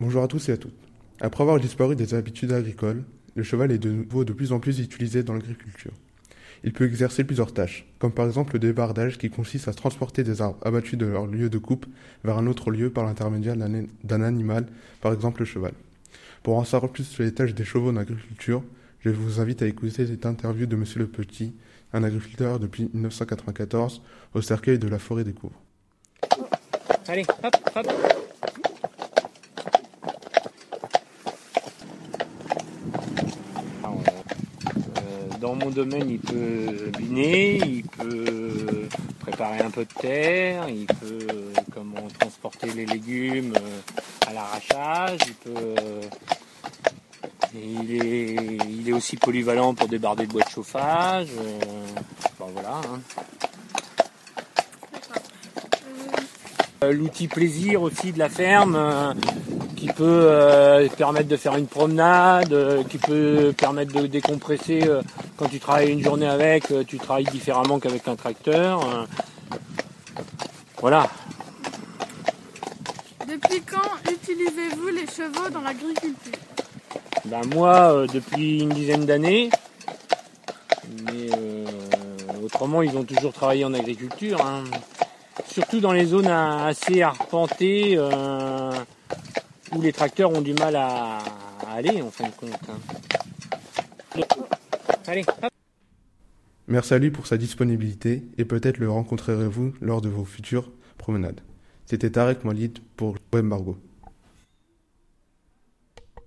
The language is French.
Bonjour à tous et à toutes. Après avoir disparu des habitudes agricoles, le cheval est de nouveau de plus en plus utilisé dans l'agriculture. Il peut exercer plusieurs tâches, comme par exemple le débardage qui consiste à transporter des arbres abattus de leur lieu de coupe vers un autre lieu par l'intermédiaire d'un animal, par exemple le cheval. Pour en savoir plus sur les tâches des chevaux en agriculture, je vous invite à écouter cette interview de Monsieur Le Petit, un agriculteur depuis 1994 au cercueil de la forêt des Couvres. Allez, hop, hop. Dans mon domaine, il peut biner, il peut préparer un peu de terre, il peut comment transporter les légumes euh, à l'arrachage, il peut euh, il est, il est aussi polyvalent pour débarder de bois de chauffage. Euh, bon voilà. Hein. L'outil plaisir aussi de la ferme, qui peut euh, permettre de faire une promenade, euh, qui peut permettre de décompresser euh, quand tu travailles une journée avec, tu travailles différemment qu'avec un tracteur. voilà. Depuis quand utilisez-vous les chevaux dans l'agriculture? Ben Moi, depuis une dizaine d'années. Mais autrement, ils ont toujours travaillé en agriculture. Hein. Surtout dans les zones assez arpentées où les tracteurs ont du mal à, aller en fin de compte. Hein. Allez, Merci à lui pour sa disponibilité et peut-être le rencontrerez-vous lors de vos futures promenades. C'était Tarek Malid pour Web Margot.